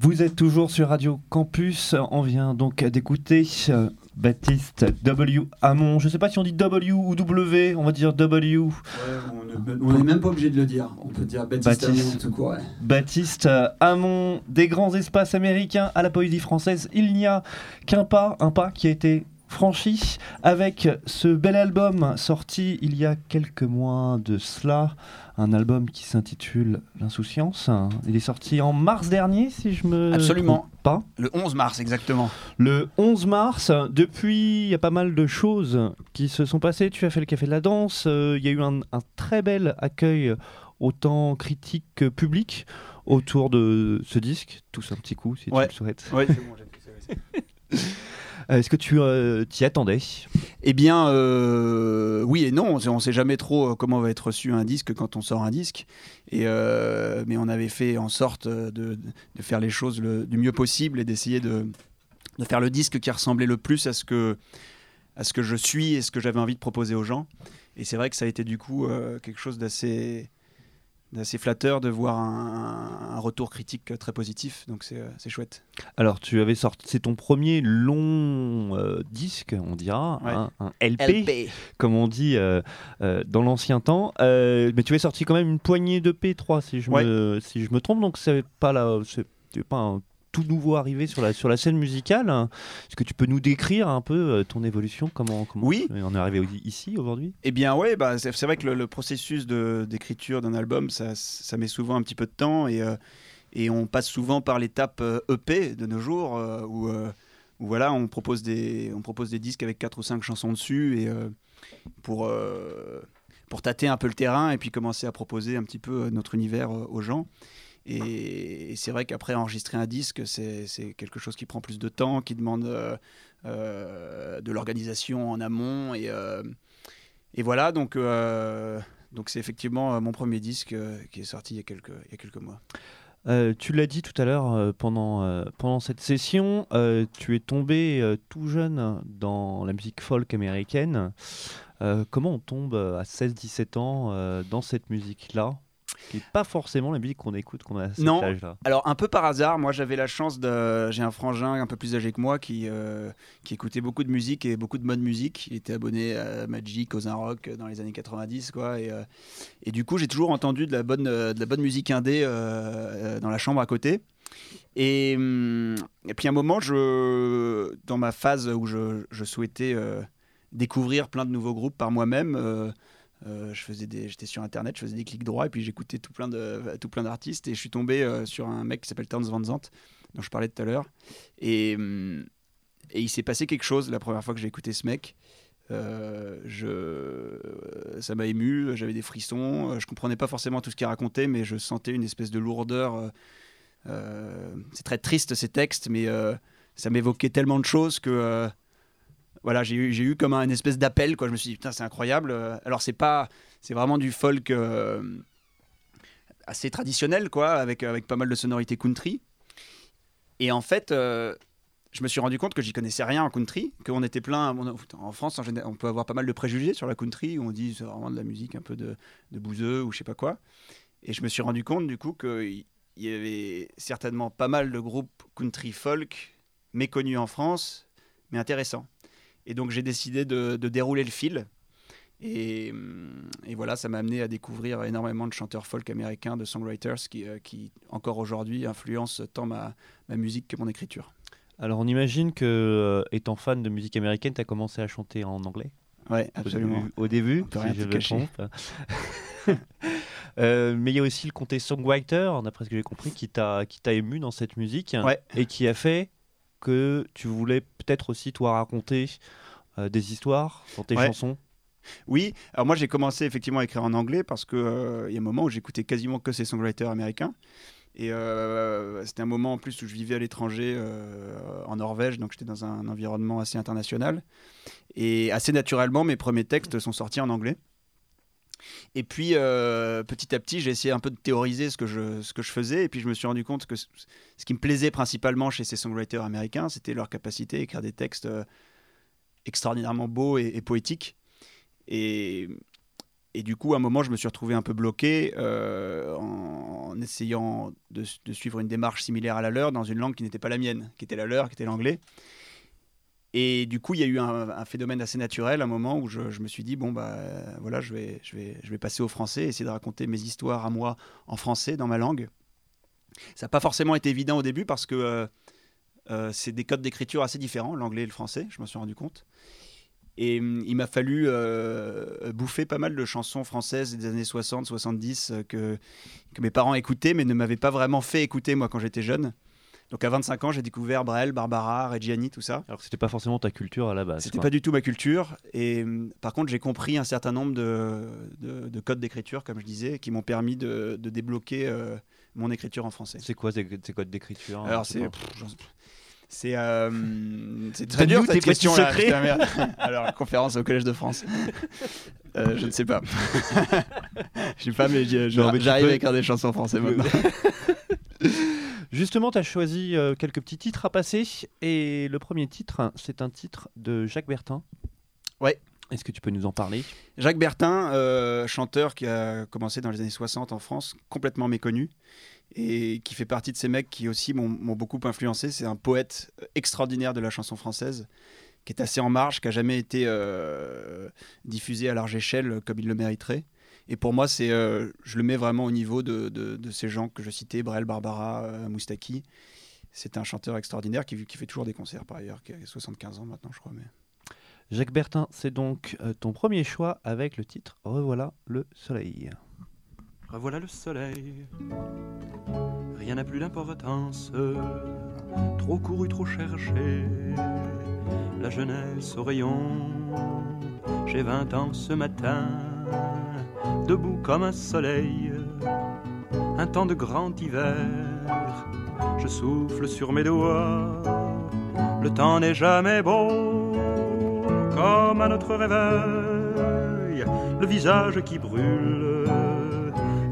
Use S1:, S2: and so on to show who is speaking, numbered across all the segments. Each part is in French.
S1: Vous êtes toujours sur Radio Campus. On vient donc d'écouter euh, Baptiste W. Hamon. Je ne sais pas si on dit W ou W. On va dire W.
S2: Ouais, on n'est même pas obligé de le dire. On peut dire Baptiste,
S1: Baptiste.
S2: Hamon tout court. ouais.
S1: Baptiste euh, Hamon, des grands espaces américains à la poésie française. Il n'y a qu'un pas, un pas qui a été franchi avec ce bel album sorti il y a quelques mois de cela. Un album qui s'intitule L'Insouciance. Il est sorti en mars dernier, si je me
S3: Absolument.
S1: pas.
S3: Le 11 mars, exactement.
S1: Le 11 mars, depuis, il y a pas mal de choses qui se sont passées. Tu as fait le Café de la Danse. euh, Il y a eu un, un très bel accueil, autant critique que public, autour de ce disque. Tous un petit coup, si
S3: Ouais.
S1: tu le souhaites.
S3: Ouais, c'est bon, j'ai ça.
S1: Euh, Est-ce que tu euh, t'y attendais?
S3: Eh bien, euh, oui et non. On ne sait jamais trop comment va être reçu un disque quand on sort un disque. Et, mais on avait fait en sorte de, faire les choses du mieux possible et d'essayer de, faire le disque qui ressemblait le plus à ce que, à ce que je suis et ce que j'avais envie de proposer aux gens. Et c'est vrai que ça a été du coup quelque chose d'assez d'assez flatteur de voir un, un retour critique très positif. Donc c'est euh, c'est chouette.
S1: Alors, tu avais sorti, c'est ton premier long euh, disque, on dira,
S3: Ouais.
S1: hein, un LP, comme on dit euh, euh, dans l'ancien temps. Euh, mais tu avais sorti quand même une poignée de P3, si je,
S3: Ouais.
S1: me, si je me trompe. Donc, c'est pas, c'est c'est pas un tout nouveau arrivé sur la, sur la scène musicale. Est-ce que tu peux nous décrire un peu euh, ton évolution Comment, comment
S3: Oui.
S1: on est arrivé ici aujourd'hui?
S3: Eh bien ouais, bah, c'est vrai que le, le processus d'écriture d'un album, ça, ça met souvent un petit peu de temps et, euh, et on passe souvent par l'étape euh, EP de nos jours euh, où, euh, où voilà, on propose, des, on propose des disques avec quatre ou cinq chansons dessus et pour, pour tâter un peu le terrain et puis commencer à proposer un petit peu notre univers aux gens. Et, c'est vrai qu'après enregistrer un disque, c'est quelque chose qui prend plus de temps, qui demande euh, euh, de l'organisation en amont et, euh, voilà, donc c'est effectivement mon premier disque qui est sorti il y a quelques, mois.
S1: Tu l'as dit tout à l'heure pendant, cette session, tu es tombé tout jeune dans la musique folk américaine. Comment on tombe à 16-17 ans dans cette musique-là? Qui n'est pas forcément la musique qu'on écoute qu'on a à cet
S3: Non.
S1: âge-là.
S3: Alors un peu par hasard, moi j'avais la chance de, j'ai un frangin un peu plus âgé que moi qui euh, qui écoutait beaucoup de musique et beaucoup de bonne musique. Il était abonné à Magic, aux Rock dans les années 90 quoi. Et, euh, et du coup j'ai toujours entendu de la bonne euh, de la bonne musique indé euh, euh, dans la chambre à côté. Et, hum, et puis à un moment, je, dans ma phase où je, je souhaitais euh, découvrir plein de nouveaux groupes par moi-même, euh, je faisais des, j'étais sur internet, je faisais des clics droits et puis j'écoutais tout plein de, tout plein d'artistes et je suis tombé euh, sur un mec qui s'appelle Towns Van Zandt dont je parlais tout à l'heure et, hum, et il s'est passé quelque chose la première fois que j'ai écouté ce mec. Euh, je, ça m'a ému, j'avais des frissons, je comprenais pas forcément tout ce qu'il racontait, mais je sentais une espèce de lourdeur. c'est très triste ces textes, mais ça m'évoquait tellement de choses que voilà, j'ai eu, comme un espèce d'appel. Quoi. Je me suis dit, putain, c'est incroyable. Euh, Alors, c'est pas, c'est vraiment du folk euh, assez traditionnel, quoi, avec, avec pas mal de sonorités country. Et en fait, euh, je me suis rendu compte que j'y connaissais rien en country, qu'on était plein. En France, on peut avoir pas mal de préjugés sur la country, où on dit c'est vraiment de la musique un peu de, de ou je sais pas quoi. Et je me suis rendu compte, du coup, qu'il y avait certainement pas mal de groupes country folk méconnus en France, mais intéressants. Et donc j'ai décidé de, de dérouler le fil. Et, et voilà, ça m'a amené à découvrir énormément de chanteurs folk américains, de songwriters qui, euh, qui encore aujourd'hui, influencent tant ma, ma musique que mon écriture.
S1: Alors on imagine que, euh, étant fan de musique américaine, tu as commencé à chanter en anglais
S3: Ouais,
S1: au
S3: absolument.
S1: début- au début,
S3: On peut
S1: si je me trompe. Euh, mais il y a aussi le comté songwriter, d'après ce que j'ai compris, qui t'a qui t'a ému dans cette musique
S3: Ouais.
S1: et qui a fait que tu voulais peut-être aussi toi raconter euh, des histoires dans tes
S3: Ouais.
S1: chansons?
S3: Oui, alors moi j'ai commencé effectivement à écrire en anglais parce qu'il il y a un moment où j'écoutais quasiment que ces songwriters américains. Et euh, c'était un moment en plus où je vivais à l'étranger, euh, en Norvège, donc j'étais dans un environnement assez international. Et assez naturellement, mes premiers textes sont sortis en anglais. Et puis euh, petit à petit, j'ai essayé un peu de théoriser ce que, je, ce que je faisais. Et puis je me suis rendu compte que ce qui me plaisait principalement chez ces songwriters américains, c'était leur capacité à écrire des textes euh, extraordinairement beaux et, poétiques. Et, du coup, à un moment, je me suis retrouvé un peu bloqué en, en, essayant de, suivre une démarche similaire à la leur dans une langue qui n'était pas la mienne, qui était la leur, qui était l'anglais. Et du coup, il y a eu un, phénomène assez naturel, un moment où je, me suis dit bon bah voilà, je vais, je vais, je vais passer au français, essayer de raconter mes histoires à moi en français dans ma langue. Ça n'a pas forcément été évident au début parce que euh, euh, c'est des codes d'écriture assez différents, l'anglais et le français. Je me suis rendu compte. Et hum, il m'a fallu euh, bouffer pas mal de chansons françaises des années 60, 70 que, que mes parents écoutaient, mais ne m'avaient pas vraiment fait écouter moi quand j'étais jeune. Donc à 25 ans, j'ai découvert Brel, Barbara, Reggiani, tout ça.
S1: Alors que c'était pas forcément ta culture à la base.
S3: C'était pas du tout ma culture. Et hum, par contre, j'ai compris un certain nombre de, de, codes d'écriture, comme je disais, qui m'ont permis de, de débloquer euh, mon écriture en français.
S1: C'est quoi ces, ces codes d'écriture
S3: Alors c'est c'est euh, très dur cette question là. Alors conférence au Collège de France. Euh, je ne sais pas. je sais pas mais j'arrive à écrire des chansons françaises maintenant.
S1: Justement, tu as choisi euh, quelques petits titres à passer. Et le premier titre, c'est un titre de Jacques Bertin.
S3: Ouais.
S1: Est-ce que tu peux nous en parler?
S3: Jacques Bertin, euh, chanteur qui a commencé dans les années 60 en France, complètement méconnu, et qui fait partie de ces mecs qui aussi m'ont beaucoup influencé. C'est un poète extraordinaire de la chanson française, qui est assez en marge, qui a jamais été euh, diffusé à large échelle comme il le mériterait. Et pour moi, c'est, euh, je le mets vraiment au niveau de, de, ces gens que je citais, Brel, Barbara, euh, Moustaki. C'est un chanteur extraordinaire qui, qui, fait toujours des concerts par ailleurs, qui a 75 ans maintenant, je crois. Mais...
S1: Jacques Bertin, c'est donc euh, ton premier choix avec le titre Revoilà le soleil.
S4: Revoilà le soleil, rien n'a plus d'importance, trop couru, trop cherché, la jeunesse au rayon, j'ai 20 ans ce matin debout comme un soleil, un temps de grand hiver. Je souffle sur mes doigts, le temps n'est jamais beau, comme à notre réveil, le visage qui brûle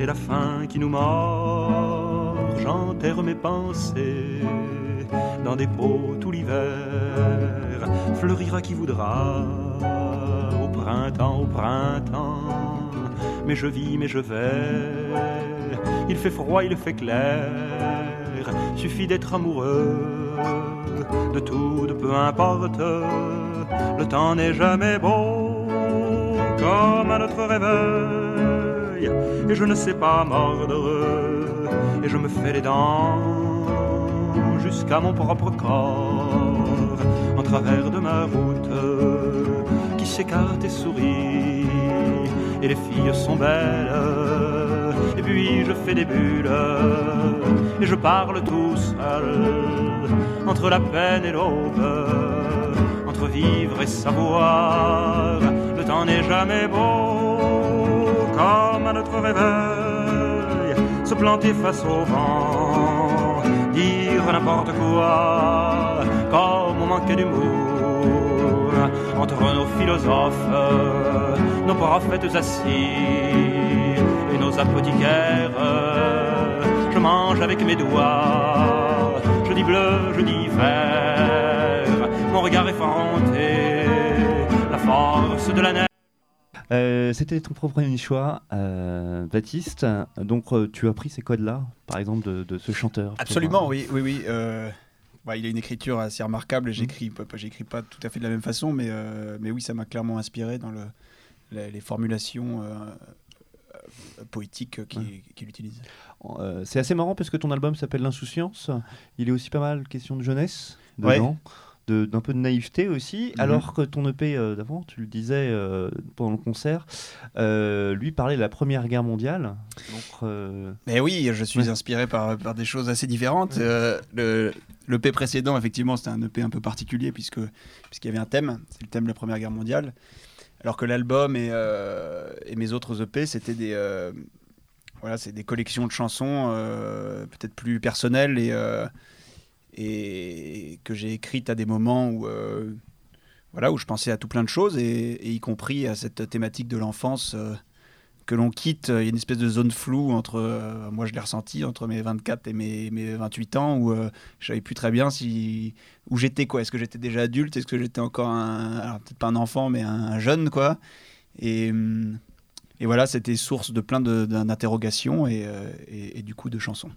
S4: et la faim qui nous mord. J'enterre mes pensées dans des pots tout l'hiver, fleurira qui voudra au printemps, au printemps mais je vis, mais je vais. Il fait froid, il fait clair, suffit d'être amoureux. De tout, de peu importe. Le temps n'est jamais beau comme à notre réveil, et je ne sais pas mordre, et je me fais les dents jusqu'à mon propre corps. En travers de ma route qui s'écarte et sourit et les filles sont belles. Et puis je fais des bulles et je parle tout seul entre la peine et l'aube, entre vivre et savoir. Le temps n'est jamais beau comme à notre réveil, se planter face au vent, dire n'importe quoi, comme on manquait d'humour entre nos philosophes nos prophètes assis et nos apothicaires. Je mange avec mes doigts, je dis bleu, je dis vert, mon regard effronté, la force de la neige.
S1: Euh, C'était ton premier choix, euh, Baptiste. Donc, euh, tu as pris ces codes-là, par exemple, de, de ce chanteur
S3: Absolument, oui, oui, oui. Euh, bah, il a une écriture assez remarquable. Mmh. J'écris, j'écris pas tout à fait de la même façon, mais, mais oui, ça m'a clairement inspiré dans le, les, formulations euh, euh, poétiques qu'il utilise.
S1: Euh, c'est assez marrant parce que ton album s'appelle L'Insouciance. Il est aussi pas mal question de jeunesse dedans. D'un peu de naïveté aussi, mhm. alors que ton EP d'avant, tu le disais pendant le concert, lui parlait de la Première Guerre mondiale. Donc,
S3: Mais oui, je suis inspiré par, par, des choses assez différentes. le L'EP précédent, effectivement, c'était un EP un peu particulier puisque puisqu'il y avait un thème, c'est le thème de la Première Guerre mondiale. Alors que l'album et, euh, et, mes autres EP, c'était des, euh, voilà, c'est des collections de chansons euh, peut-être plus personnelles et, et que j'ai écrites à des moments où, voilà, où je pensais à tout plein de choses, et y compris à cette thématique de l'enfance que l'on quitte, il y a une espèce de zone floue entre, euh, moi je l'ai ressenti, entre mes 24 et mes, mes 28 ans, où euh, je savais plus très bien si, où j'étais, quoi. Est-ce que j'étais déjà adulte? Est-ce que j'étais encore un, alors peut-être pas un enfant, mais un, jeune, quoi? Et, hum, et voilà, c'était source de plein d'interrogations et, et, du coup de chansons.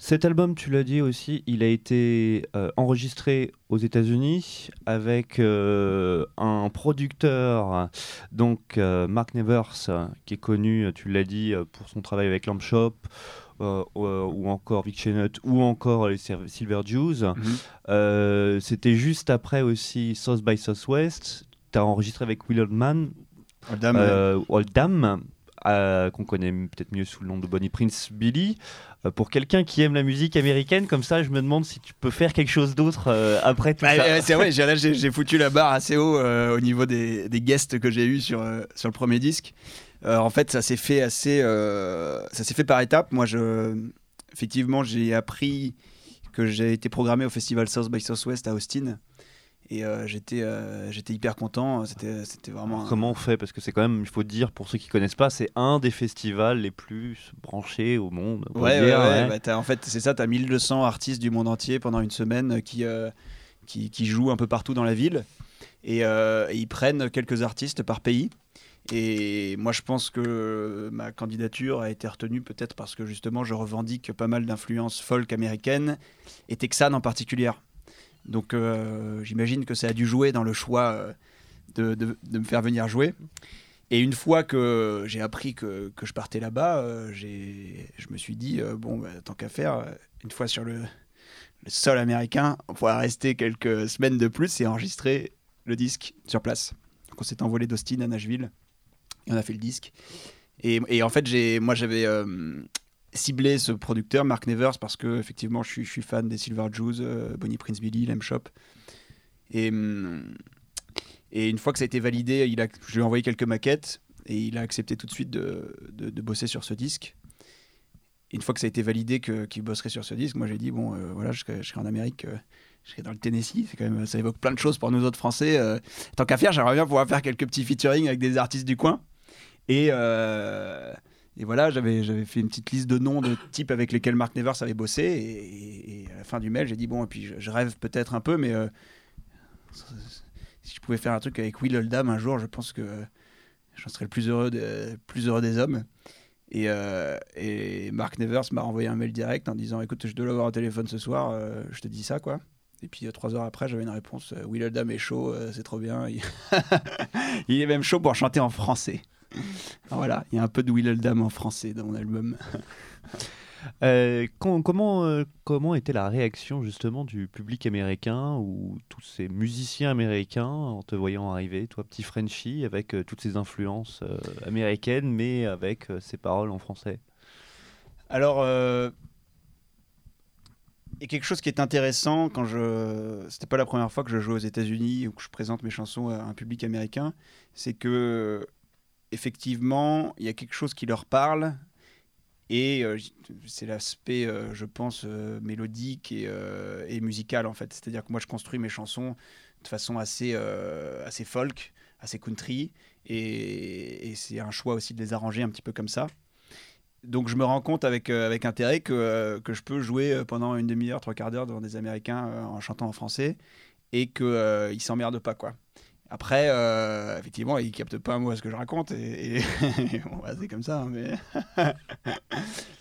S1: Cet album, tu l'as dit aussi, il a été euh, enregistré aux États-Unis avec euh, un producteur, donc euh, Mark Nevers, qui est connu, tu l'as dit, pour son travail avec Lamp Shop. ou encore Vic Chenut, ou encore les Silver Jews. Mhm. C'était juste après aussi South by Southwest. Tu as enregistré avec Will Oldman, Oldham, Qu'on connaît peut-être mieux sous le nom de Bonnie Prince Billy. Euh, pour quelqu'un qui aime la musique américaine, comme ça, je me demande si tu peux faire quelque chose d'autre euh, après tout bah, ça.
S3: Euh, c'est vrai, j'ai foutu la barre assez haut au niveau des, des, guests que j'ai eu sur, sur le premier disque. en fait, ça s'est fait assez, ça s'est fait par étapes. Moi, je, effectivement, j'ai appris que j'ai été programmé au festival South by Southwest à Austin et euh, j'étais euh, j'étais hyper content. C'était c'était vraiment.
S1: Comment on fait? Parce que c'est quand même, il faut dire pour ceux qui connaissent pas, c'est un des festivals les plus branchés au monde.
S3: Ouais, ouais, ouais, bah, en fait, c'est ça. Tu as 1200 artistes du monde entier pendant une semaine qui, euh, qui, qui, jouent un peu partout dans la ville. Et, et ils prennent quelques artistes par pays. Et moi, je pense que ma candidature a été retenue peut-être parce que justement, je revendique pas mal d'influences folk américaines et texanes en particulier. Donc euh, j'imagine que ça a dû jouer dans le choix euh, de, me faire venir jouer. Et une fois que j'ai appris que, je partais là-bas, euh, je me suis dit, bon, bah, tant qu'à faire, une fois sur le, sol américain, on pourra rester quelques semaines de plus et enregistrer le disque sur place. Donc on s'est envolé d'Austin à Nashville et on a fait le disque. Et, et en fait, moi j'avais ciblé ce producteur, Mark Nevers, parce que effectivement, je suis, fan des Silver Jews, euh, Bonnie Prince Billy, Lem Shop. Et, hum, et une fois que ça a été validé, il a, je lui ai envoyé quelques maquettes et il a accepté tout de suite de, de, bosser sur ce disque. une fois que ça a été validé qu'il bosserait sur ce disque, moi j'ai dit bon, euh, voilà, je serai, en Amérique. Euh, je serai dans le Tennessee, c'est quand même, ça évoque plein de choses pour nous autres Français. tant qu'à faire, j'aimerais bien pouvoir faire quelques petits featuring avec des artistes du coin. Et, et voilà, j'avais, fait une petite liste de noms de types avec lesquels Mark Nevers avait bossé. Et, à la fin du mail, j'ai dit bon, et puis je, rêve peut-être un peu, mais euh, si je pouvais faire un truc avec Will Oldham un jour, je pense que j'en serais le plus heureux, des hommes. Et, euh, Mark Nevers m'a envoyé un mail direct en disant écoute, je dois l'avoir au téléphone ce soir, euh, je te dis ça quoi. Et puis trois heures après, j'avais une réponse Will Oldham est chaud, c'est trop bien. il est même chaud pour chanter en français. voilà, il y a un peu de Will Oldham en français dans mon album.
S1: Euh, comment, euh, comment était la réaction justement du public américain ou tous ces musiciens américains en te voyant arriver, toi petit Frenchie, avec euh, toutes ces influences américaines mais avec ces paroles en français?
S3: Alors, il y a quelque chose qui est intéressant quand je. C'était pas la première fois que je joue aux États-Unis ou que je présente mes chansons à un public américain, c'est que effectivement, il y a quelque chose qui leur parle. Et euh, c'est l'aspect, euh, je pense, euh, mélodique et, musical, en fait. C'est-à-dire que moi, je construis mes chansons de façon assez, folk, assez country. Et, c'est un choix aussi de les arranger un petit peu comme ça. Donc je me rends compte avec, avec intérêt que, que je peux jouer pendant une demi-heure, trois quarts d'heure devant des Américains en chantant en français et qu'ils ne s'emmerdent pas, quoi. Après, euh, effectivement, il capte pas moi ce que je raconte et, c'est comme ça. Hein, mais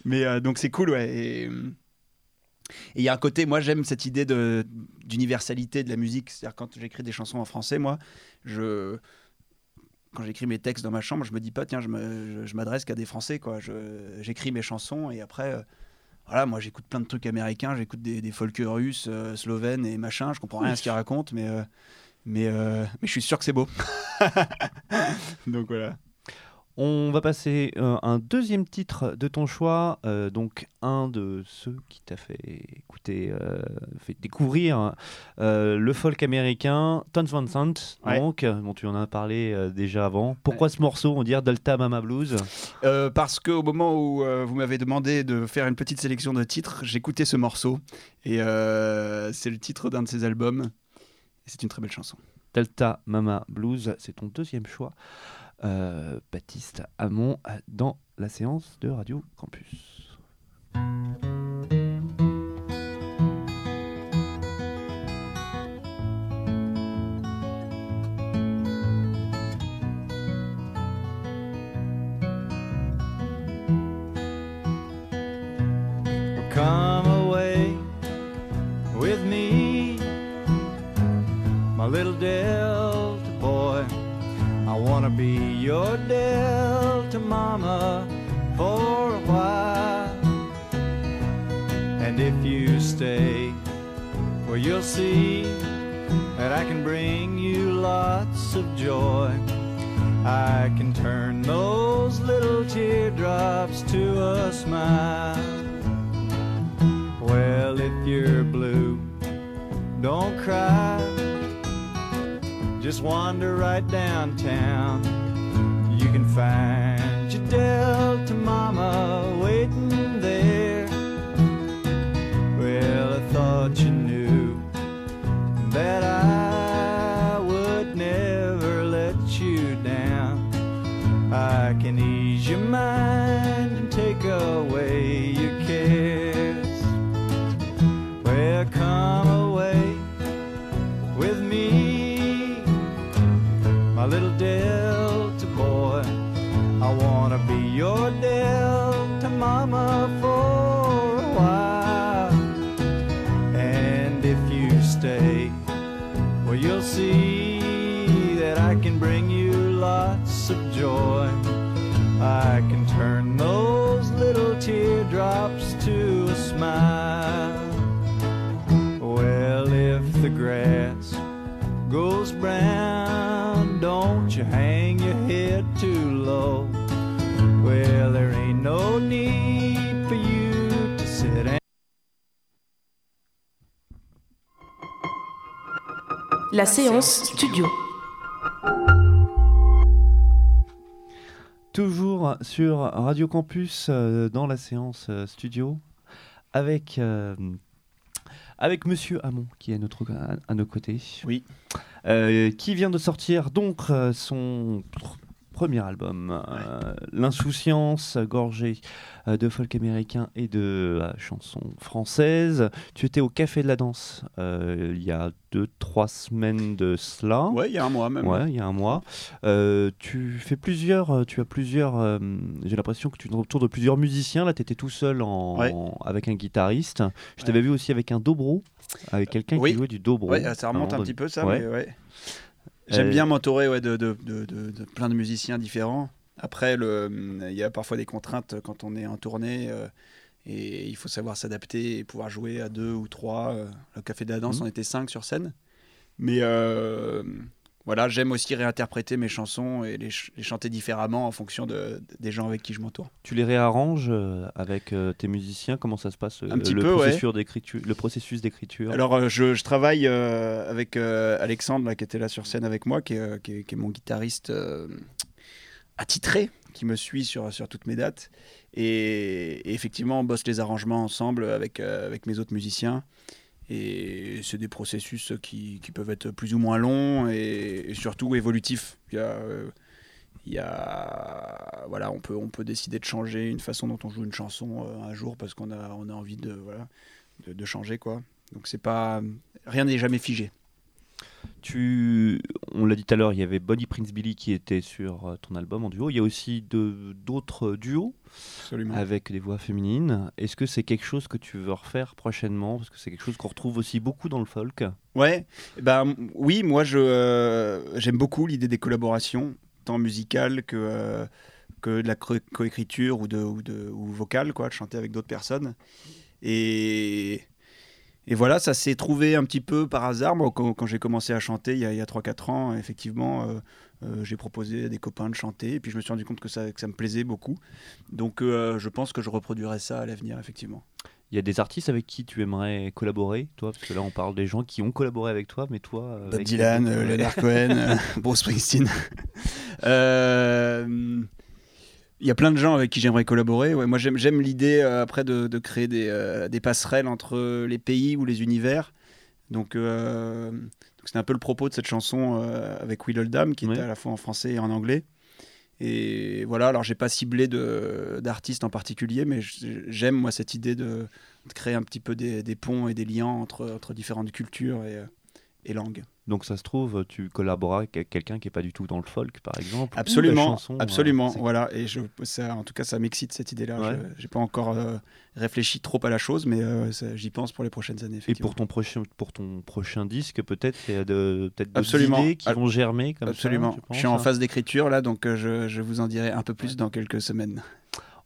S3: mais euh, donc c'est cool, ouais. Et il y a un côté, moi j'aime cette idée de d'universalité de la musique. C'est-à-dire quand j'écris des chansons en français, moi, je quand j'écris mes textes dans ma chambre, je me dis pas tiens, je m'adresse qu'à des Français quoi. J'écris mes chansons et après. Euh, voilà, moi j'écoute plein de trucs américains, j'écoute des, des folk russes, slovènes et machin, je comprends rien à ce qu'ils racontent, mais mais, euh, mais je suis sûr que c'est beau. donc voilà.
S1: On va passer euh, un deuxième titre de ton choix, euh, donc un de ceux qui t'a fait écouter, fait découvrir le folk américain, Tons Van Sant, donc, dont tu en as parlé déjà avant. Pourquoi ce morceau, on dirait Delta Mama Blues?
S3: Parce qu'au moment où vous m'avez demandé de faire une petite sélection de titres, j'écoutais ce morceau et c'est le titre d'un de ses albums c'est une très belle chanson.
S1: Delta Mama Blues, c'est ton deuxième choix. Euh, Baptiste Hamon dans la séance de Radio Campus.
S5: To a smile. Well, if you're blue, don't cry. Just wander right downtown. You can find your Delta Mama Mama for a while. And if you stay, well, you'll see
S6: La séance studio.
S1: Toujours sur Radio Campus euh, dans la séance euh, studio avec, euh, avec Monsieur Hamon qui est à, notre, à, à nos côtés.
S3: Oui.
S1: Euh, qui vient de sortir donc euh, son premier album, euh, L'insouciance, gorgé euh, de folk américain et de euh, chansons françaises. Tu étais au Café de la Danse euh, il y a deux, trois semaines de cela.
S3: Ouais, il y a un mois même.
S1: Ouais, il y a un mois. Tu fais plusieurs, tu as plusieurs. J'ai l'impression que tu es autour de plusieurs musiciens. Là, tu étais tout seul en,
S3: Ouais.
S1: en- avec un guitariste. Je
S3: Ouais.
S1: t'avais vu aussi avec un dobro, avec quelqu'un
S3: Oui.
S1: qui jouait du dobro.
S3: Ouais, ça remonte un petit peu ça, mais ouais. J'aime
S1: Euh,
S3: bien m'entourer ouais, de, de, de, de- de plein de musiciens différents. Après, le- il y a parfois des contraintes quand on est en tournée euh, et il faut savoir s'adapter et pouvoir jouer à deux ou trois. euh, Le Café de la Danse,
S1: Mhm.
S3: on était cinq sur scène. Mais euh, voilà, j'aime aussi réinterpréter mes chansons et les, ch- les chanter différemment en fonction de- des gens avec qui je m'entoure.
S1: Tu les réarranges euh, avec euh, tes musiciens? Comment ça se passe euh,
S3: Un petit
S1: le
S3: peu, ouais.
S1: processus d'écriture, Le processus d'écriture?
S3: Alors, je, je travaille euh, avec euh, Alexandre, là, qui était là sur scène avec moi, qui est, qui est- qui est mon guitariste euh, attitré, qui me suit sur, sur toutes mes dates. Et, et effectivement, on bosse les arrangements ensemble avec, avec mes autres musiciens. Et c'est des processus qui, peuvent être plus ou moins longs et, surtout évolutifs. Euh, il y a- voilà, on, peut, on peut décider de changer une façon dont on joue une chanson euh, un jour parce qu'on a, on a envie de, voilà, de, changer. quoi. Donc pas rien n'est jamais figé.
S1: Tu, on l'a dit tout à l'heure, il y avait Bonnie Prince Billy qui était sur euh, ton album en duo. Il y a aussi d'autres duos
S3: Absolument.
S1: avec des voix féminines. Est-ce que c'est quelque chose que tu veux refaire prochainement? Parce que c'est quelque chose qu'on retrouve aussi beaucoup dans le folk.
S3: Ouais, eh ben oui, moi euh, j'aime beaucoup l'idée des collaborations, tant musicales que euh, que de la co- coécriture ou de ou de ou vocale quoi, de chanter avec d'autres personnes. Et et voilà, ça s'est trouvé un petit peu par hasard. Moi, quand, quand j'ai commencé à chanter il y a, a 3-4 ans, effectivement, euh, euh, j'ai proposé à des copains de chanter. Et puis je me suis rendu compte que ça, que ça me plaisait beaucoup. Donc euh, je pense que je reproduirai ça à l'avenir, effectivement.
S1: Il y a des artistes avec qui tu aimerais collaborer, toi? Parce que là, on parle des gens qui ont collaboré avec toi, mais toi.
S3: Bob
S1: avec
S3: Dylan. Leonard Cohen, Bruce Springsteen. Euh, Il y a plein de gens avec qui j'aimerais collaborer. Ouais, moi, j'aime l'idée euh, après de, de créer des, euh, des passerelles entre les pays ou les univers. Donc, euh, c'est un peu le propos de cette chanson avec Will Oldham, qui
S1: Ouais.
S3: était à la fois en français et en anglais. Et voilà, alors j'ai pas ciblé d'artistes en particulier, mais j'aime moi cette idée de, de créer un petit peu des, des ponts et des liens entre, entre différentes cultures et, et langues.
S1: Donc ça se trouve, tu collaboreras avec quelqu'un qui est pas du tout dans le folk, par exemple.
S3: Absolument,
S1: chanson, euh,
S3: absolument. voilà, et je, ça, en tout cas, ça m'excite cette idée-là.
S1: Ouais.
S3: Je J'ai pas encore euh, réfléchi trop à la chose, mais euh, j'y pense pour les prochaines années.
S1: Et pour ton prochain, pour ton prochain disque, peut-être il y a de, peut-être
S3: Absolument.
S1: idées qui vont germer comme
S3: Absolument.
S1: ça. tu
S3: je suis en
S1: hein?
S3: phase d'écriture là, donc je, je vous en dirai un peu plus dans quelques semaines.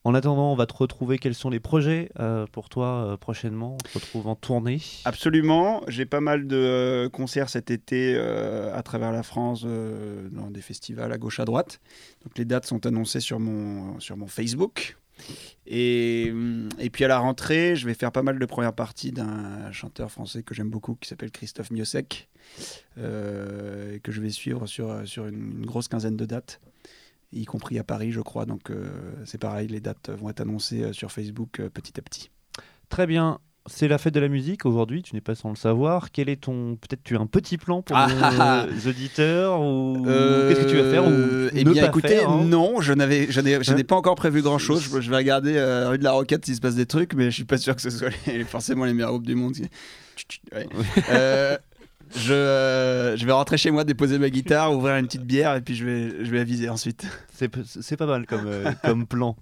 S1: En attendant, on va te retrouver. Quels sont les projets euh, pour toi euh, prochainement? On te retrouve en tournée.
S3: Absolument. J'ai pas mal de euh, concerts cet été à travers la France, dans des festivals à gauche à droite. Donc les dates sont annoncées sur mon, sur mon Facebook. Et, et puis à la rentrée, je vais faire pas mal de premières parties d'un chanteur français que j'aime beaucoup qui s'appelle Christophe Miosek, euh, que je vais suivre sur, sur une grosse quinzaine de dates, y compris à Paris, je crois. Donc euh, c'est pareil, les dates vont être annoncées euh, sur Facebook euh, petit à petit.
S1: Très bien. C'est la fête de la musique aujourd'hui, tu n'es pas sans le savoir. Quel est ton. Peut-être tu as un petit plan pour
S3: Ah,
S1: nos
S3: ah, ah.
S1: auditeurs ou
S3: Euh,
S1: qu'est-ce que tu vas faire ou
S3: Eh bien,
S1: pas
S3: écoutez,
S1: faire, hein
S3: non, je n'avais, je n'ai, je
S1: Hein
S3: n'ai pas encore prévu grand chose. Je, vais regarder euh, rue de la Roquette s'il se passe des trucs, mais je suis pas sûr que ce soit les- forcément les meilleurs groupes du monde. Ouais. Euh, je, euh, je vais rentrer chez moi, déposer ma guitare, ouvrir une petite bière et puis je vais, je vais aviser ensuite.
S1: C'est pas mal comme, euh, comme plan.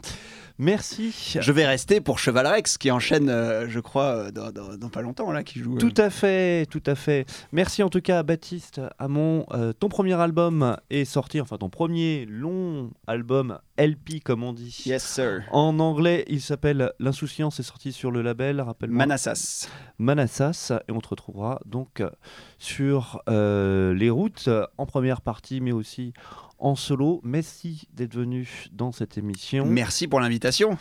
S1: Merci.
S3: Je vais rester pour Cheval Rex qui enchaîne, euh, je crois, euh, dans, dans- dans pas longtemps là, qui joue. euh,
S1: Tout à fait, tout à fait. Merci en tout cas, Baptiste Hamon. Euh, ton premier album est sorti, enfin ton premier long album LP comme on dit.
S3: Yes sir.
S1: En anglais, il s'appelle L'insouciance est sorti sur le label, rappelle-moi.
S3: Manassas.
S1: Manassas et on te retrouvera donc euh, sur euh, les routes euh, en première partie mais aussi en solo. Merci d'être venu dans cette émission.
S3: Merci pour l'invitation.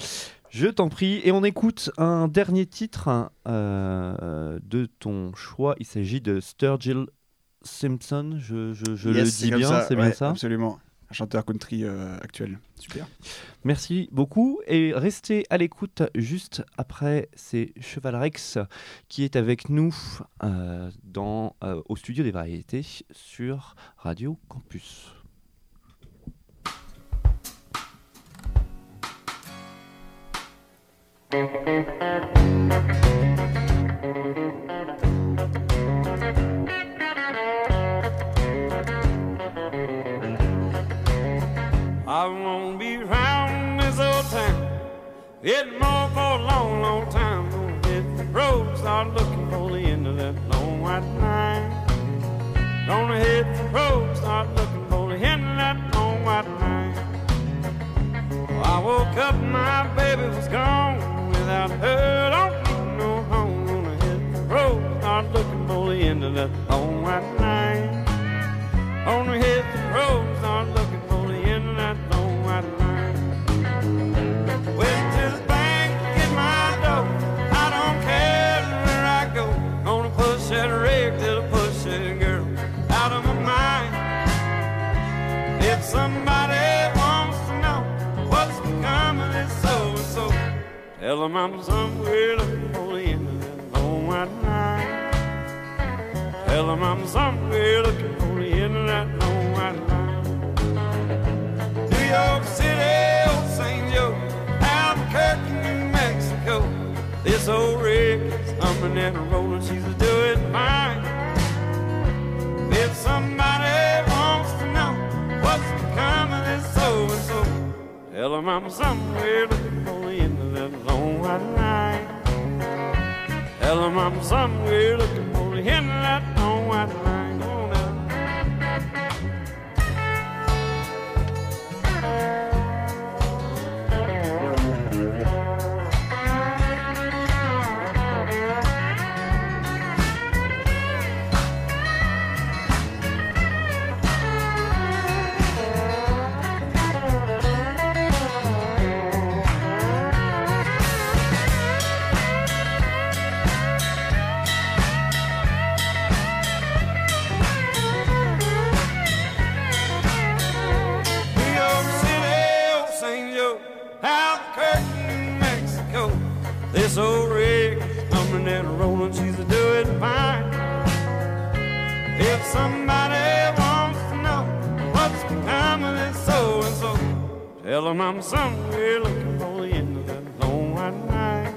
S1: Je t'en prie et on écoute un dernier titre euh, de ton choix. Il s'agit de Sturgill Simpson. Je, je- je
S3: Yes,
S1: le dis bien, c'est bien ça.
S3: Absolument. Un chanteur country euh, actuel. Super.
S1: Merci beaucoup et restez à l'écoute juste après c'est Cheval Rex qui est avec nous euh, dans, au studio des variétés sur Radio Campus.
S7: I won't be round this old town. Getting more for a long, long time. Hit the road, start looking for the end of that long white line. Gonna hit the road, start looking for the end of that long white line. I woke up, tell I'm somewhere looking for the end of that long white line. Tell them I'm somewhere looking for the end of that long white line. New York City, old St. Joe, Albuquerque, New Mexico. This old rig is humming and rolling, she's a doing fine. If somebody wants to know what's become of this so and so, tell them I'm somewhere looking for the end alone night. Tell them I'm somewhere looking for the hen that long white I'm somewhere looking for the end of that long white line.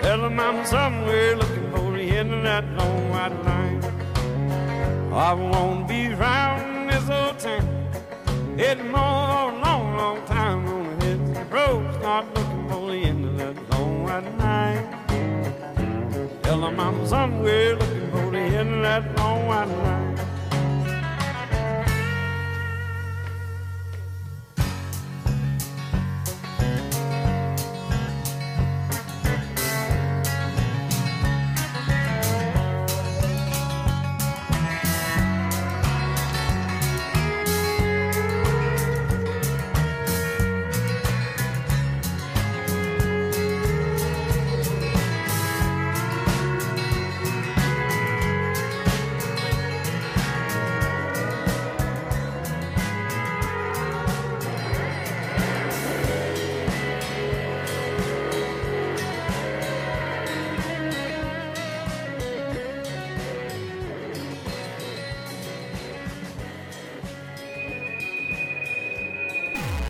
S7: Tell them I'm somewhere looking for the end of that long white line. I won't be round this old town. It's more a long, long time on the hit the road. Start looking for the end of that long white night. Tell them I'm somewhere looking for the end of that long white night.